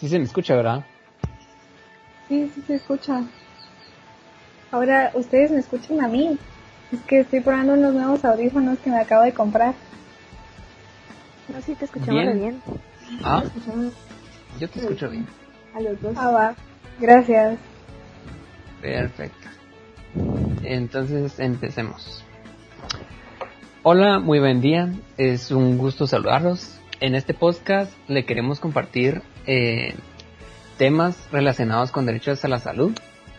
Sí se me escucha, ¿verdad? Sí, sí se escucha. Ahora, ustedes me escuchan a mí. Es que estoy probando unos nuevos audífonos que me acabo de comprar. No, sí te escuchamos bien. bien. Ah, yo te escucho bien. A los dos. Ah, va. Gracias. Perfecto. Entonces empecemos. Hola, muy buen día. Es un gusto saludarlos. En este podcast le queremos compartir eh, temas relacionados con derechos a la salud.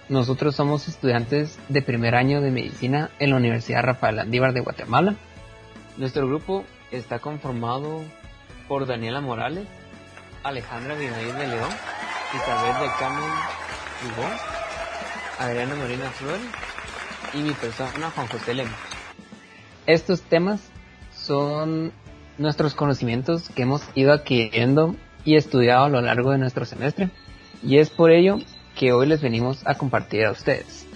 Nosotros somos estudiantes de primer año de medicina en la Universidad Rafael Andívar de Guatemala. Nuestro grupo está conformado por Daniela Morales, Alejandra Abigail de León, Isabel de Carmen Hugo, Adriana Marina Flores y mi persona Juan José Lemos. Estos temas son nuestros conocimientos que hemos ido adquiriendo y estudiado a lo largo de nuestro semestre y es por ello que hoy les venimos a compartir a ustedes.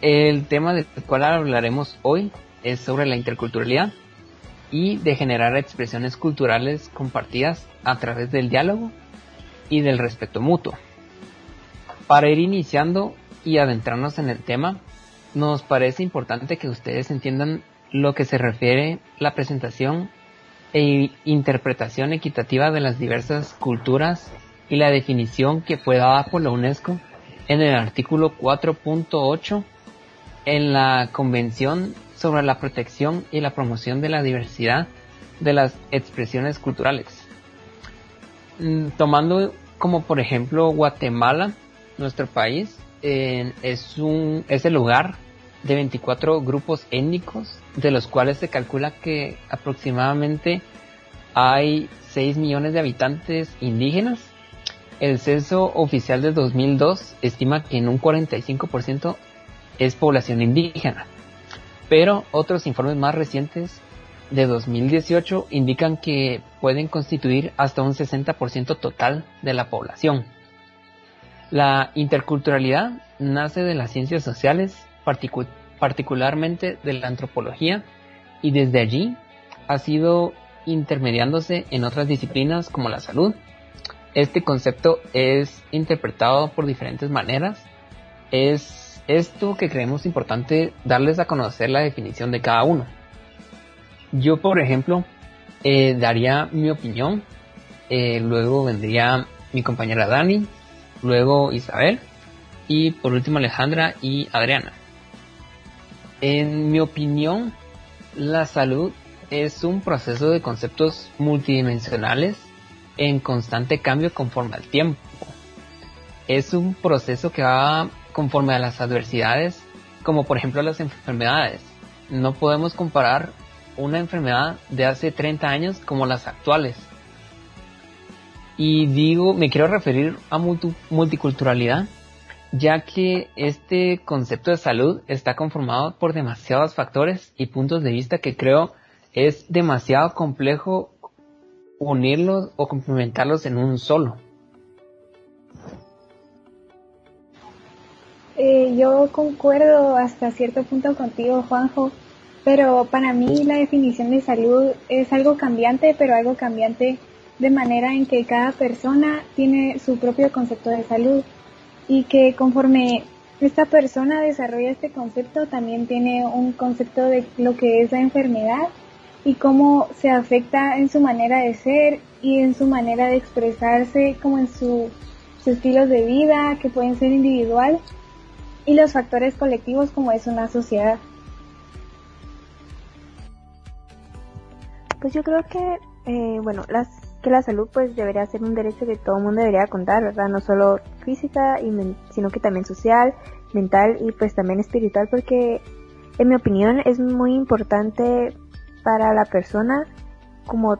El tema del cual hablaremos hoy es sobre la interculturalidad y de generar expresiones culturales compartidas a través del diálogo y del respeto mutuo. Para ir iniciando y adentrarnos en el tema, nos parece importante que ustedes entiendan lo que se refiere la presentación e interpretación equitativa de las diversas culturas y la definición que fue dada por la UNESCO en el artículo 4.8 en la Convención sobre la protección y la promoción de la diversidad de las expresiones culturales. Mm, tomando como por ejemplo Guatemala, nuestro país, es, un, es el lugar de 24 grupos étnicos, de los cuales se calcula que aproximadamente hay 6 millones de habitantes indígenas. El censo oficial de 2002 estima que en un 45% es población indígena, pero otros informes más recientes de 2018 indican que pueden constituir hasta un 60% total de la población. La interculturalidad nace de las ciencias sociales, particularmente de la antropología, y desde allí ha sido intermediándose en otras disciplinas como la salud. Este concepto es interpretado por diferentes maneras. Es esto que creemos importante darles a conocer la definición de cada uno. Yo, por ejemplo, eh, daría mi opinión, eh, luego vendría mi compañera Dani, luego Isabel y por último Alejandra y Adriana. En mi opinión, la salud es un proceso de conceptos multidimensionales en constante cambio conforme al tiempo. Es un proceso que va conforme a las adversidades, como por ejemplo las enfermedades. No podemos comparar una enfermedad de hace 30 años como las actuales. Y digo, me quiero referir a multiculturalidad, ya que este concepto de salud está conformado por demasiados factores y puntos de vista que creo es demasiado complejo unirlos o complementarlos en un solo. Eh, yo concuerdo hasta cierto punto contigo, Juanjo, pero para mí la definición de salud es algo cambiante, pero algo cambiante de manera en que cada persona tiene su propio concepto de salud y que conforme esta persona desarrolla este concepto también tiene un concepto de lo que es la enfermedad y cómo se afecta en su manera de ser y en su manera de expresarse, como en su, sus estilos de vida que pueden ser individual y los factores colectivos como es una sociedad. Pues yo creo que, eh, bueno, las, que la salud pues debería ser un derecho que todo el mundo debería contar, ¿verdad? No solo física, y sino que también social, mental y pues también espiritual, porque en mi opinión es muy importante para la persona como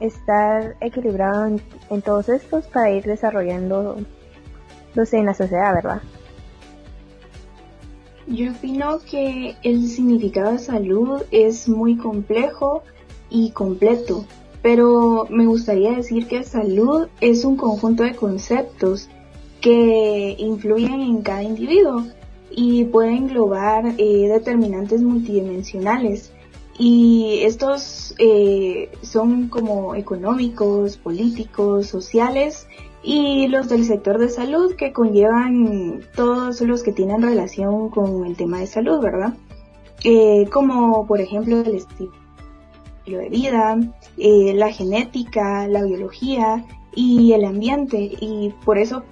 estar equilibrado en, todos estos para ir desarrollando en la sociedad, ¿verdad? Yo opino que el significado de salud es muy complejo y completo, pero me gustaría decir que salud es un conjunto de conceptos que influyen en cada individuo y pueden englobar eh, determinantes multidimensionales. Y estos eh, son como económicos, políticos, sociales y los del sector de salud que conllevan todos los que tienen relación con el tema de salud, ¿verdad? Eh, como por ejemplo el estilo de vida, eh, la genética, la biología y el ambiente. Y por eso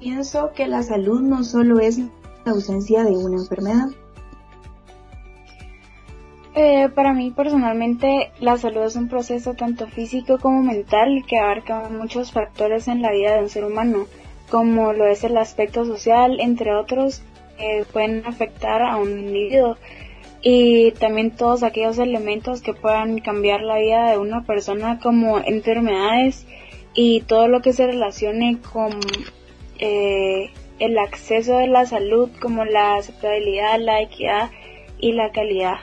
pienso que la salud no solo es la ausencia de una enfermedad. Eh, para mí personalmente la salud es un proceso tanto físico como mental que abarca muchos factores en la vida de un ser humano, como lo es el aspecto social, entre otros, que pueden afectar a un individuo y también todos aquellos elementos que puedan cambiar la vida de una persona como enfermedades y todo lo que se relacione con eh, el acceso de la salud como la aceptabilidad, la equidad y la calidad.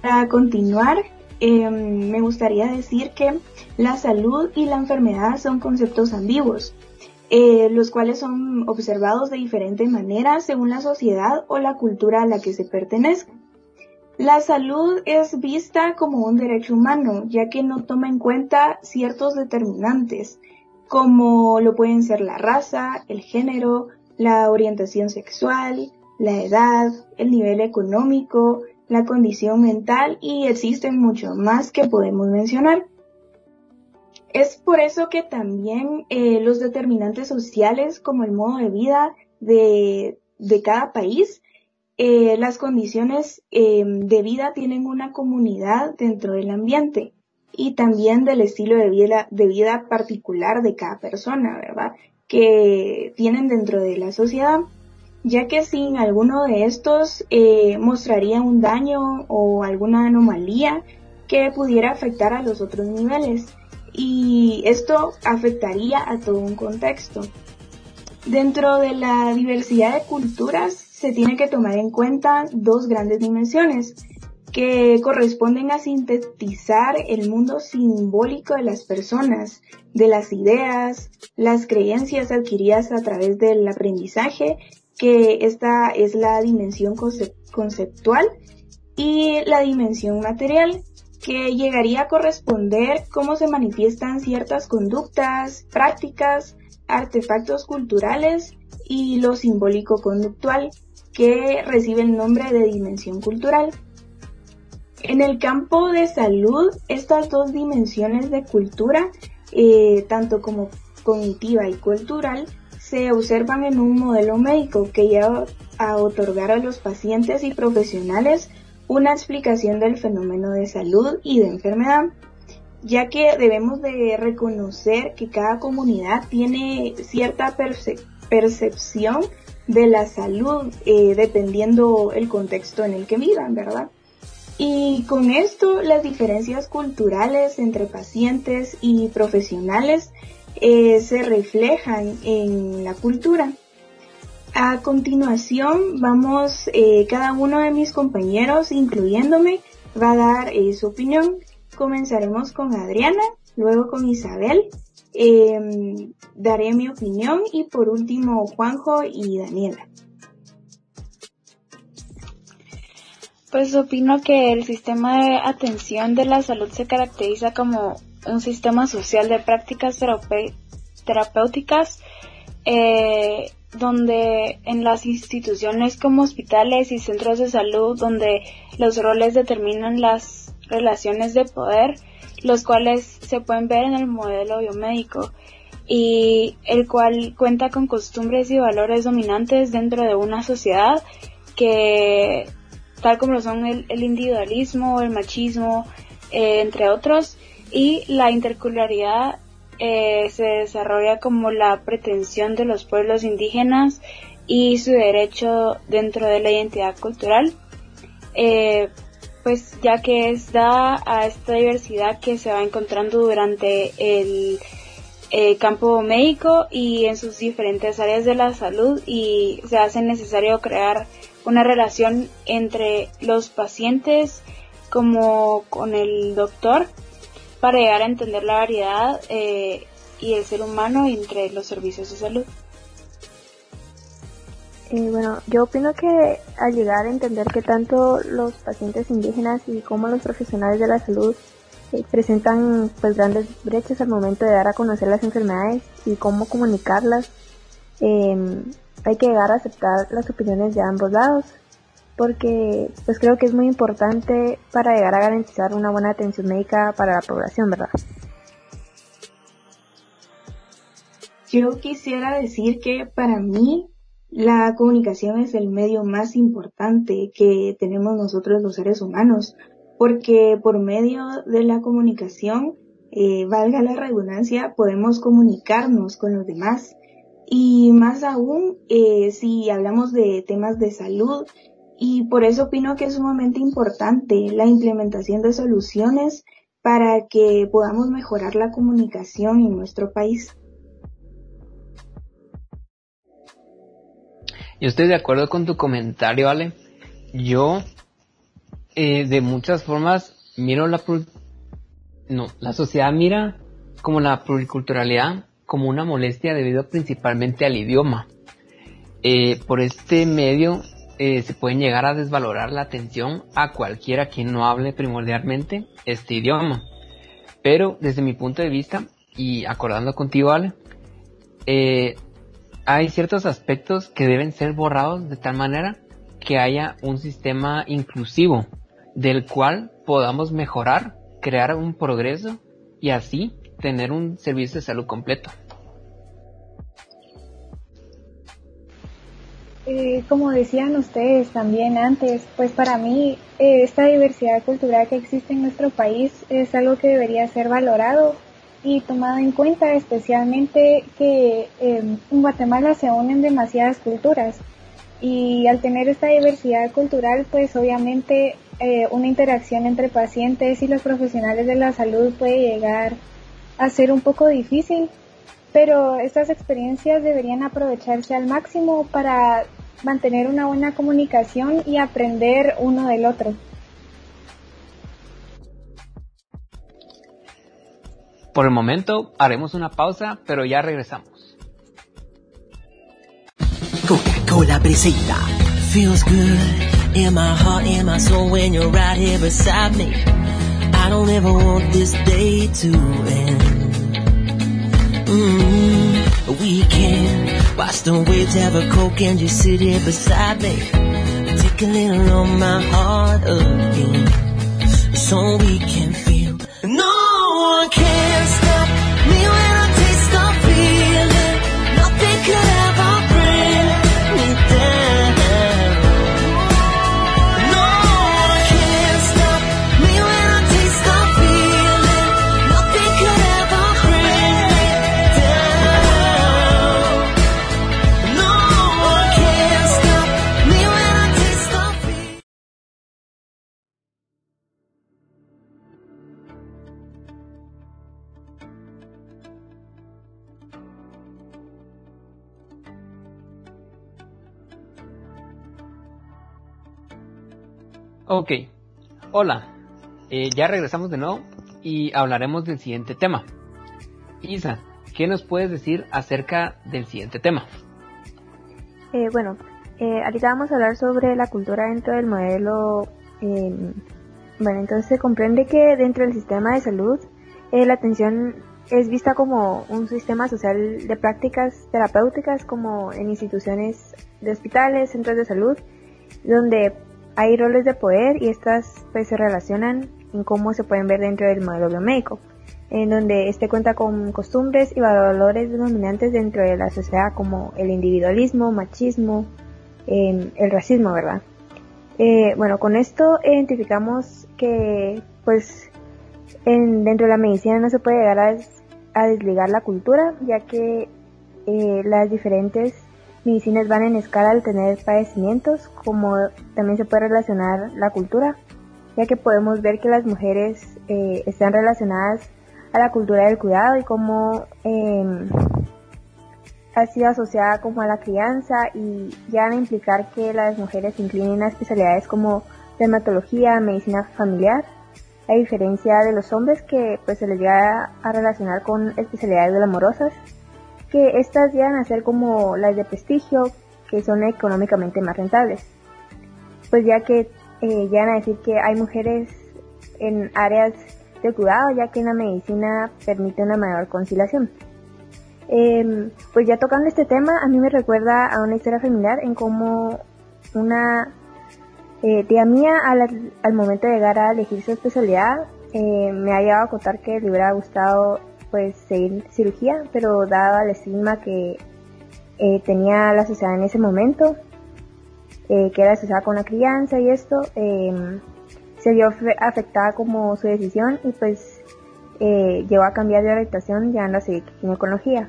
Para continuar, em, me gustaría decir que la salud y la enfermedad son conceptos ambiguos, eh, los cuales son observados de diferente manera según la sociedad o la cultura a la que se pertenezca. La salud es vista como un derecho humano, ya que no toma en cuenta ciertos determinantes, como lo pueden ser la raza, el género, la orientación sexual, la edad, el nivel económico, la condición mental y existen mucho más que podemos mencionar. Es por eso que también eh, los determinantes sociales como el modo de vida de, cada país, eh, las condiciones em, de vida tienen una comunidad dentro del ambiente y también del estilo de vida, de vida particular de cada persona, ¿verdad? Que tienen dentro de la sociedad ya que sin alguno de estos eh, mostraría un daño o alguna anomalía que pudiera afectar a los otros niveles y esto afectaría a todo un contexto. Dentro de la diversidad de culturas se tiene que tomar en cuenta dos grandes dimensiones que corresponden a sintetizar el mundo simbólico de las personas, de las ideas, las creencias adquiridas a través del aprendizaje que esta es la dimensión conceptual y la dimensión material, que llegaría a corresponder cómo se manifiestan ciertas conductas, prácticas, artefactos culturales y lo simbólico conductual, que recibe el nombre de dimensión cultural. En el campo de salud, estas dos dimensiones de cultura, eh, tanto como cognitiva y cultural, se observan en un modelo médico que lleva a otorgar a los pacientes y profesionales una explicación del fenómeno de salud y de enfermedad, ya que debemos de reconocer que cada comunidad tiene cierta percepción de la salud eh, dependiendo el contexto en el que vivan, ¿verdad? Y con esto las diferencias culturales entre pacientes y profesionales eh, se reflejan en la cultura. A continuación vamos, eh, cada uno de mis compañeros, incluyéndome, va a dar eh, su opinión. Comenzaremos con Adriana, luego con Isabel, em, daré mi opinión y por último Juanjo y Daniela. Pues opino que el sistema de atención de la salud se caracteriza como un sistema social de prácticas terapéuticas eh, donde en las instituciones como hospitales y centros de salud donde los roles determinan las relaciones de poder, los cuales se pueden ver en el modelo biomédico y el cual cuenta con costumbres y valores dominantes dentro de una sociedad que tal como son el, individualismo, el machismo, eh, entre otros, y la interculturalidad eh, se desarrolla como la pretensión de los pueblos indígenas y su derecho dentro de la identidad cultural, eh, pues ya que es da a esta diversidad que se va encontrando durante el eh, campo médico y en sus diferentes áreas de la salud y se hace necesario crear una relación entre los pacientes como con el doctor para llegar a entender la variedad eh, y el ser humano entre los servicios de salud. Eh, bueno, yo opino que al llegar a entender que tanto los pacientes indígenas y como los profesionales de la salud eh, presentan pues grandes brechas al momento de dar a conocer las enfermedades y cómo comunicarlas. Em, hay que llegar a aceptar las opiniones de ambos lados porque pues creo que es muy importante para llegar a garantizar una buena atención médica para la población, ¿verdad? Yo quisiera decir que para mí la comunicación es el medio más importante que tenemos nosotros los seres humanos, porque por medio de la comunicación, eh, valga la redundancia, podemos comunicarnos con los demás. Y más aún, eh, si hablamos de temas de salud, y por eso opino que es sumamente importante la implementación de soluciones para que podamos mejorar la comunicación en nuestro país. Yo estoy de acuerdo con tu comentario, Ale. Yo, eh, de muchas formas, miro la... No, la sociedad mira como la pluriculturalidad como una molestia debido principalmente al idioma. Eh, por este medio eh, se pueden llegar a desvalorar la atención a cualquiera quien no hable primordialmente este idioma. Pero desde mi punto de vista, y acordando contigo, Ale, eh, hay ciertos aspectos que deben ser borrados de tal manera que haya un sistema inclusivo del cual podamos mejorar, crear un progreso y así tener un servicio de salud completo. Eh, como decían ustedes también antes, pues para mí eh, esta diversidad cultural que existe en nuestro país es algo que debería ser valorado y tomado en cuenta especialmente que em, en Guatemala se unen demasiadas culturas. Y al tener esta diversidad cultural pues obviamente eh, una interacción entre pacientes y los profesionales de la salud puede llegar a ser un poco difícil pero estas experiencias deberían aprovecharse al máximo para mantener una buena comunicación y aprender uno del otro. Por el momento haremos una pausa, pero ya regresamos. Coca-Cola presenta Feels good in my heart, in my soul when you're right here beside me. I don't ever want this day to end. Mm, we can watch the waves have a coke and just sit here beside me. Take a little on my heart again, so we can Ok, hola, Eh, ya regresamos de nuevo y hablaremos del siguiente tema. Isa, ¿qué nos puedes decir acerca del siguiente tema? Eh, bueno, eh, ahorita vamos a hablar sobre la cultura dentro del modelo. eh, bueno, entonces se comprende que dentro del sistema de salud eh, la atención es vista como un sistema social de prácticas terapéuticas como en instituciones de hospitales, centros de salud, donde hay roles de poder y estas pues se relacionan en cómo se pueden ver dentro del modelo biomédico, en donde este cuenta con costumbres y valores dominantes dentro de la sociedad como el individualismo, machismo, eh, el racismo, ¿verdad? Eh, bueno, con esto identificamos que pues en, dentro de la medicina no se puede llegar a, a desligar la cultura, ya que eh, las diferentes medicinas van en escala al tener padecimientos, como también se puede relacionar la cultura, ya que podemos ver que las mujeres eh, están relacionadas a la cultura del cuidado y cómo em, ha sido asociada como a la crianza y llegan a implicar que las mujeres se inclinen a especialidades como dermatología, medicina familiar, a diferencia de los hombres que pues se les llega a relacionar con especialidades glamorosas, que estas llegan a ser como las de prestigio, que son económicamente más rentables. Pues ya que eh, llegan a decir que hay mujeres en áreas de cuidado, ya que la medicina permite una mayor conciliación. Em, pues ya tocando este tema, a mí me recuerda a una historia familiar en cómo una eh, tía mía al, al, momento de llegar a elegir su especialidad eh, me ha llevado a contar que le hubiera gustado pues seguir cirugía, pero dado el estigma que eh, tenía la sociedad en ese momento, eh, que era asociada con la crianza y esto, em, se vio afectada como su decisión y pues eh, llegó a cambiar de orientación llevando a seguir ginecología.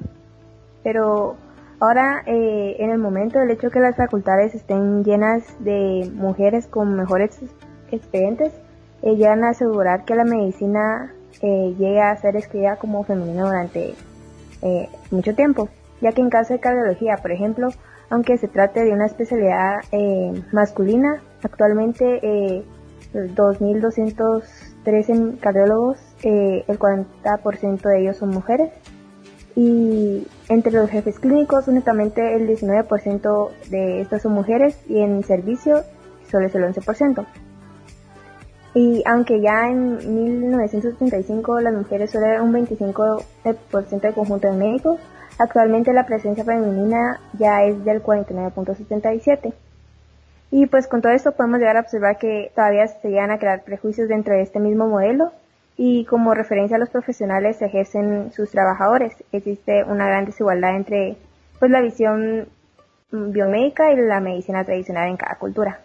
Pero ahora, en el momento del hecho que las facultades estén llenas de mujeres con mejores expedientes, llegan a asegurar que la medicina llegue a ser escrita como femenina durante eh, mucho tiempo, ya que en caso de cardiología, por ejemplo, aunque se trate de una especialidad eh, masculina, actualmente eh, 2.213 cardiólogos, eh, el 40% de ellos son mujeres. Y entre los jefes clínicos, únicamente el 19% de estas son mujeres y en servicio solo es el 11%. Y aunque ya en 1975 las mujeres solo eran un 25% del conjunto de médicos, actualmente la presencia femenina ya es del 49.77. Y pues con todo esto podemos llegar a observar que todavía se llegan a crear prejuicios dentro de este mismo modelo y como referencia a los profesionales se ejercen sus trabajadores. Existe una gran desigualdad entre pues la visión biomédica y la medicina tradicional en cada cultura.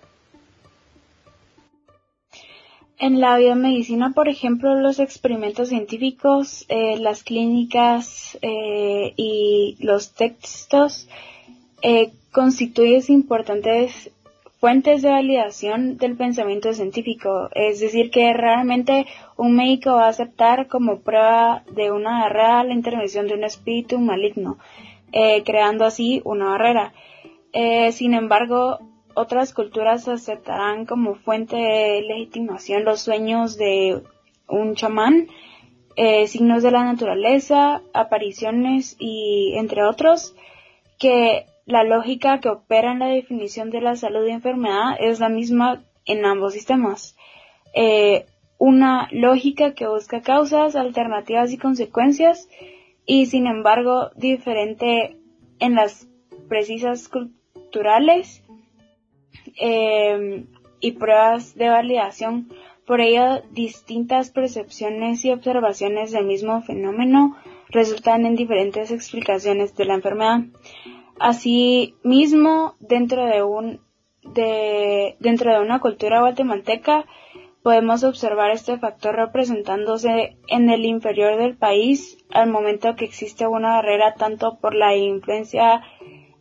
En la biomedicina, por ejemplo, los experimentos científicos, eh, las clínicas eh, y los textos eh, constituyen importantes fuentes de validación del pensamiento científico. Es decir, que realmente un médico va a aceptar como prueba de una barrera la intervención de un espíritu maligno, creando así una barrera. sin embargo, otras culturas aceptarán como fuente de legitimación los sueños de un chamán, eh, signos de la naturaleza, apariciones y entre otros, que la lógica que opera en la definición de la salud y enfermedad es la misma en ambos sistemas. Eh, una lógica que busca causas, alternativas y consecuencias y sin embargo diferente en las precisas culturales eh, y pruebas de validación. Por ello, distintas percepciones y observaciones del mismo fenómeno resultan en diferentes explicaciones de la enfermedad. Asimismo, dentro de un de, dentro de una cultura guatemalteca, podemos observar este factor representándose en el inferior del país al momento que existe una barrera tanto por la influencia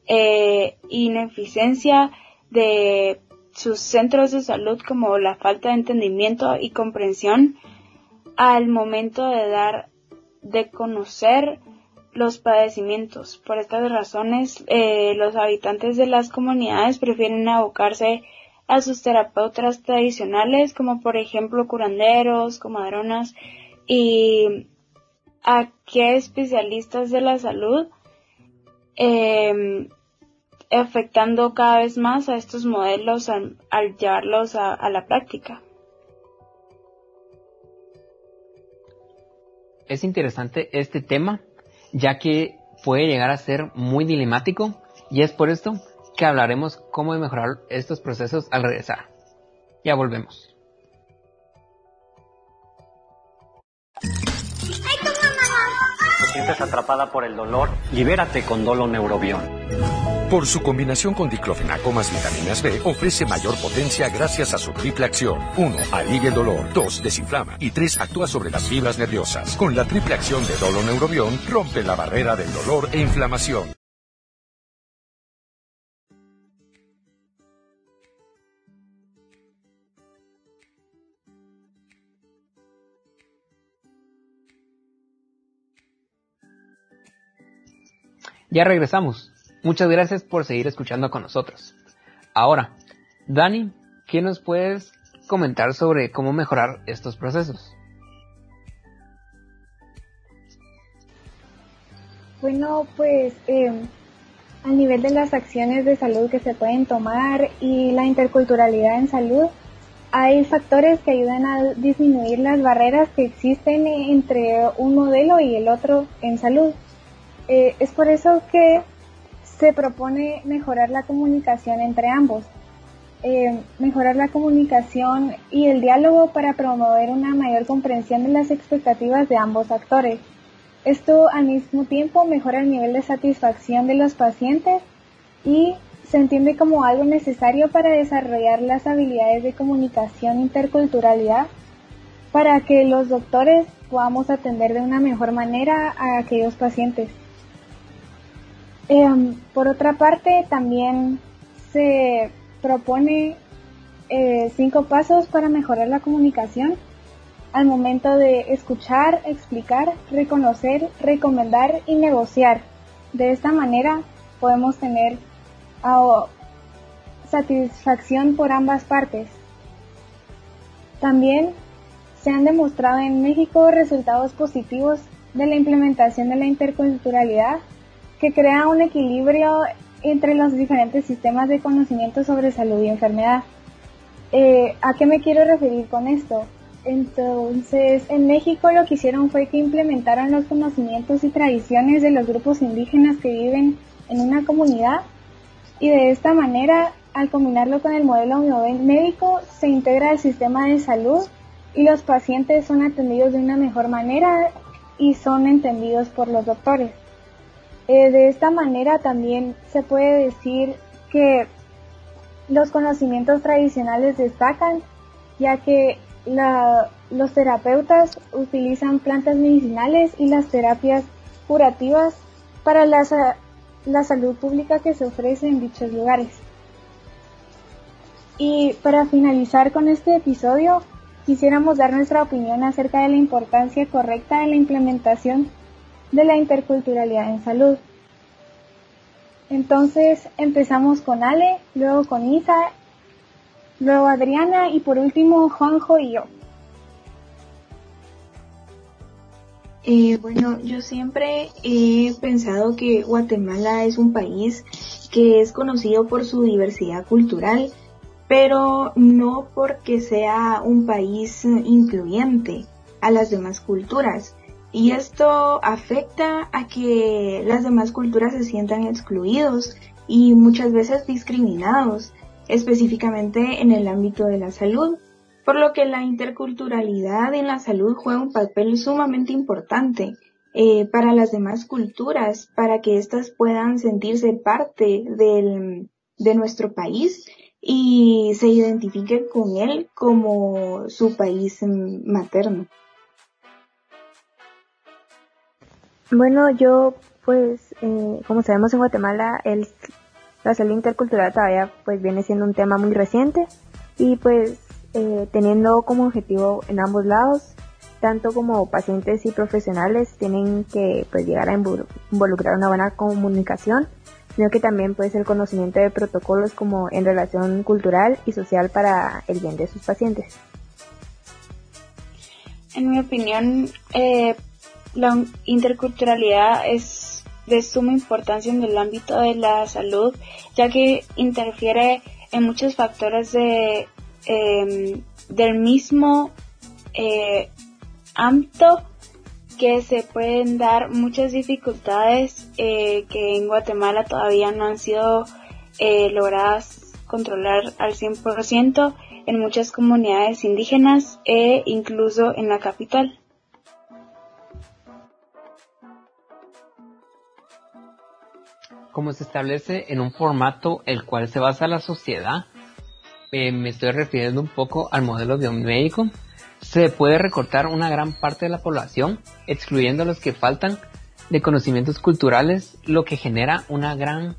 e ineficiencia de sus centros de salud como la falta de entendimiento y comprensión al momento de dar de conocer los padecimientos. Por estas razones, eh, los habitantes de las comunidades prefieren abocarse a sus terapeutas tradicionales, como por ejemplo curanderos, comadronas, y a qué especialistas de la salud eh, afectando cada vez más a estos modelos al, llevarlos a, a la práctica. Es interesante este tema, ya que puede llegar a ser muy dilemático y es por esto que hablaremos cómo mejorar estos procesos al regresar. Ya volvemos. ¿Te sientes atrapada por el dolor? Libérate con Dolo Neurobión. Por su combinación con diclofenaco más vitaminas B, ofrece mayor potencia gracias a su triple acción. 1. Alivia el dolor. 2. Desinflama. Y 3. Actúa sobre las fibras nerviosas. Con la triple acción de Dolo Neurobión, rompe la barrera del dolor e inflamación. Ya regresamos. Muchas gracias por seguir escuchando con nosotros. Ahora, Dani, ¿qué nos puedes comentar sobre cómo mejorar estos procesos? Bueno, pues eh, a nivel de las acciones de salud que se pueden tomar y la interculturalidad en salud, hay factores que ayudan a disminuir las barreras que existen entre un modelo y el otro en salud. Eh, es por eso que se propone mejorar la comunicación entre ambos, eh, mejorar la comunicación y el diálogo para promover una mayor comprensión de las expectativas de ambos actores. Esto al mismo tiempo mejora el nivel de satisfacción de los pacientes y se entiende como algo necesario para desarrollar las habilidades de comunicación interculturalidad para que los doctores podamos atender de una mejor manera a aquellos pacientes. Em, por otra parte, también se propone eh, cinco pasos para mejorar la comunicación al momento de escuchar, explicar, reconocer, recomendar y negociar. De esta manera podemos tener satisfacción por ambas partes. También se han demostrado en México resultados positivos de la implementación de la interculturalidad que crea un equilibrio entre los diferentes sistemas de conocimiento sobre salud y enfermedad. Eh, ¿A qué me quiero referir con esto? Entonces, en México lo que hicieron fue que implementaron los conocimientos y tradiciones de los grupos indígenas que viven en una comunidad y de esta manera, al combinarlo con el modelo médico, se integra el sistema de salud y los pacientes son atendidos de una mejor manera y son entendidos por los doctores. Eh, de esta manera también se puede decir que los conocimientos tradicionales destacan, ya que los terapeutas utilizan plantas medicinales y las terapias curativas para la, la salud pública que se ofrece en dichos lugares. Y para finalizar con este episodio, quisiéramos dar nuestra opinión acerca de la importancia correcta de la implementación de la interculturalidad en salud. Entonces empezamos con Ale, luego con Isa, luego Adriana y por último Juanjo y yo. Eh, bueno, yo siempre he pensado que Guatemala es un país que es conocido por su diversidad cultural, pero no porque sea un país incluyente a las demás culturas. Y esto afecta a que las demás culturas se sientan excluidos y muchas veces discriminados, específicamente en el ámbito de la salud, por lo que la interculturalidad en la salud juega un papel sumamente importante eh, para las demás culturas, para que éstas puedan sentirse parte del, de nuestro país y se identifiquen con él como su país materno. Bueno, yo pues, eh, como sabemos en Guatemala, el, la salud intercultural todavía pues viene siendo un tema muy reciente y pues eh, teniendo como objetivo en ambos lados, tanto como pacientes y profesionales tienen que pues llegar a involucrar una buena comunicación, sino que también puede ser conocimiento de protocolos como en relación cultural y social para el bien de sus pacientes. En mi opinión, eh, la interculturalidad es de suma importancia en el ámbito de la salud, ya que interfiere en muchos factores de, em, del mismo eh, ámbito que se pueden dar muchas dificultades eh, que en Guatemala todavía no han sido eh, logradas controlar al 100% en muchas comunidades indígenas e incluso en la capital. Como se establece en un formato el cual se basa la sociedad, eh, me estoy refiriendo un poco al modelo biomédico, se puede recortar una gran parte de la población, excluyendo a los que faltan de conocimientos culturales, lo que genera una gran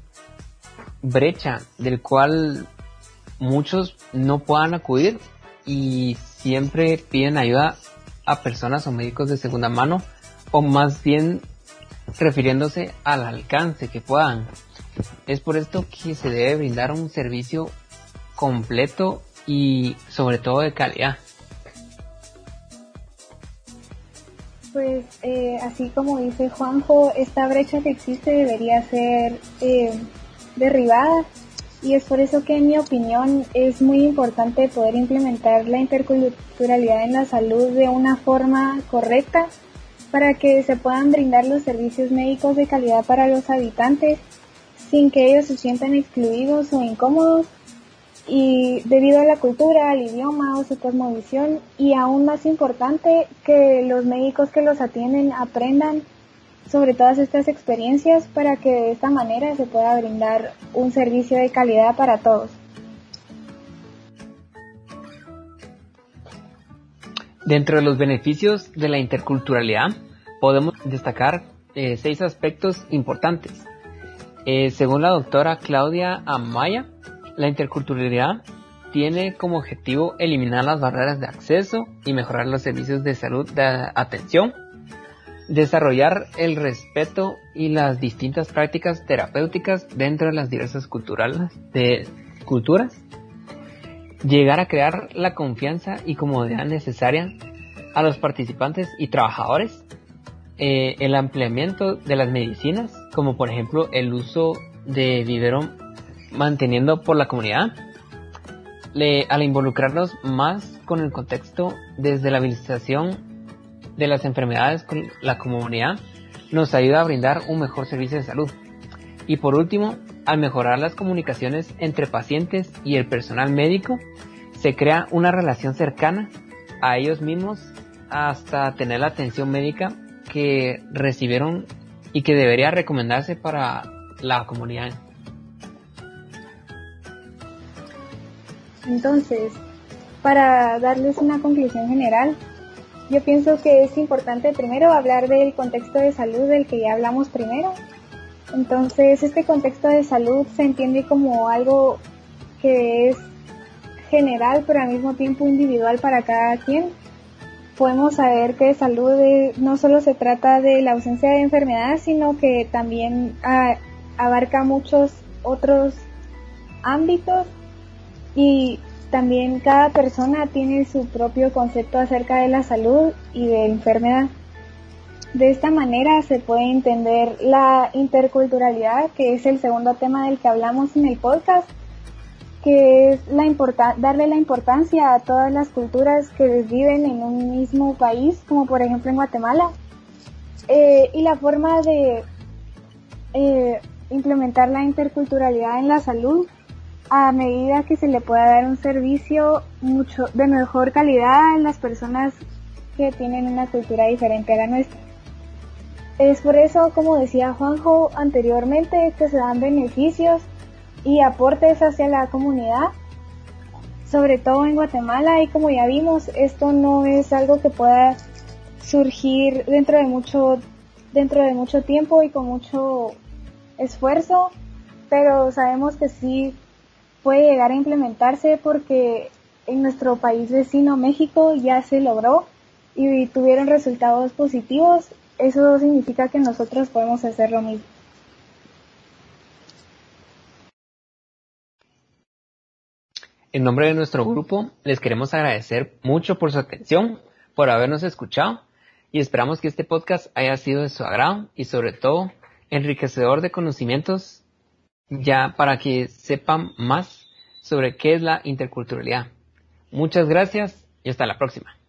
brecha del cual muchos no puedan acudir y siempre piden ayuda a personas o médicos de segunda mano o más bien refiriéndose al alcance que puedan. Es por esto que se debe brindar un servicio completo y sobre todo de calidad. Pues eh, así como dice Juanjo, esta brecha que existe debería ser eh, derribada y es por eso que en mi opinión es muy importante poder implementar la interculturalidad en la salud de una forma correcta para que se puedan brindar los servicios médicos de calidad para los habitantes sin que ellos se sientan excluidos o incómodos y debido a la cultura, al idioma o su cosmovisión y aún más importante que los médicos que los atienden aprendan sobre todas estas experiencias para que de esta manera se pueda brindar un servicio de calidad para todos. Dentro de los beneficios de la interculturalidad podemos destacar eh, seis aspectos importantes. Eh, según la doctora Claudia Amaya, la interculturalidad tiene como objetivo eliminar las barreras de acceso y mejorar los servicios de salud de atención desarrollar el respeto y las distintas prácticas terapéuticas dentro de las diversas culturas, llegar a crear la confianza y comodidad necesaria a los participantes y trabajadores, eh, el ampliamiento de las medicinas, como por ejemplo el uso de vivero manteniendo por la comunidad, al involucrarnos más con el contexto desde la administración de las enfermedades con la comunidad nos ayuda a brindar un mejor servicio de salud. Y por último, al mejorar las comunicaciones entre pacientes y el personal médico, se crea una relación cercana a ellos mismos hasta tener la atención médica que recibieron y que debería recomendarse para la comunidad. Entonces, para darles una conclusión general, yo pienso que es importante primero hablar del contexto de salud del que ya hablamos primero. Entonces, este contexto de salud se entiende como algo que es general, pero al mismo tiempo individual para cada quien. Podemos saber que salud no solo se trata de la ausencia de enfermedad, sino que también ah, abarca muchos otros ámbitos y también cada persona tiene su propio concepto acerca de la salud y de enfermedad. De esta manera se puede entender la interculturalidad, que es el segundo tema del que hablamos en el podcast, que es la darle la importancia a todas las culturas que viven en un mismo país, como por ejemplo en Guatemala, eh, y la forma de eh, implementar la interculturalidad en la salud a medida que se le pueda dar un servicio mucho de mejor calidad a las personas que tienen una cultura diferente a la nuestra. Es por eso, como decía Juanjo anteriormente, que se dan beneficios y aportes hacia la comunidad, sobre todo en Guatemala, y como ya vimos, esto no es algo que pueda surgir dentro de mucho, dentro de mucho tiempo y con mucho esfuerzo, pero sabemos que sí puede llegar a implementarse porque en nuestro país vecino México ya se logró y tuvieron resultados positivos. Eso significa que nosotros podemos hacer lo mismo. En nombre de nuestro grupo, les queremos agradecer mucho por su atención, por habernos escuchado y esperamos que este podcast haya sido de su agrado y sobre todo enriquecedor de conocimientos ya para que sepan más sobre qué es la interculturalidad. Muchas gracias y hasta la próxima.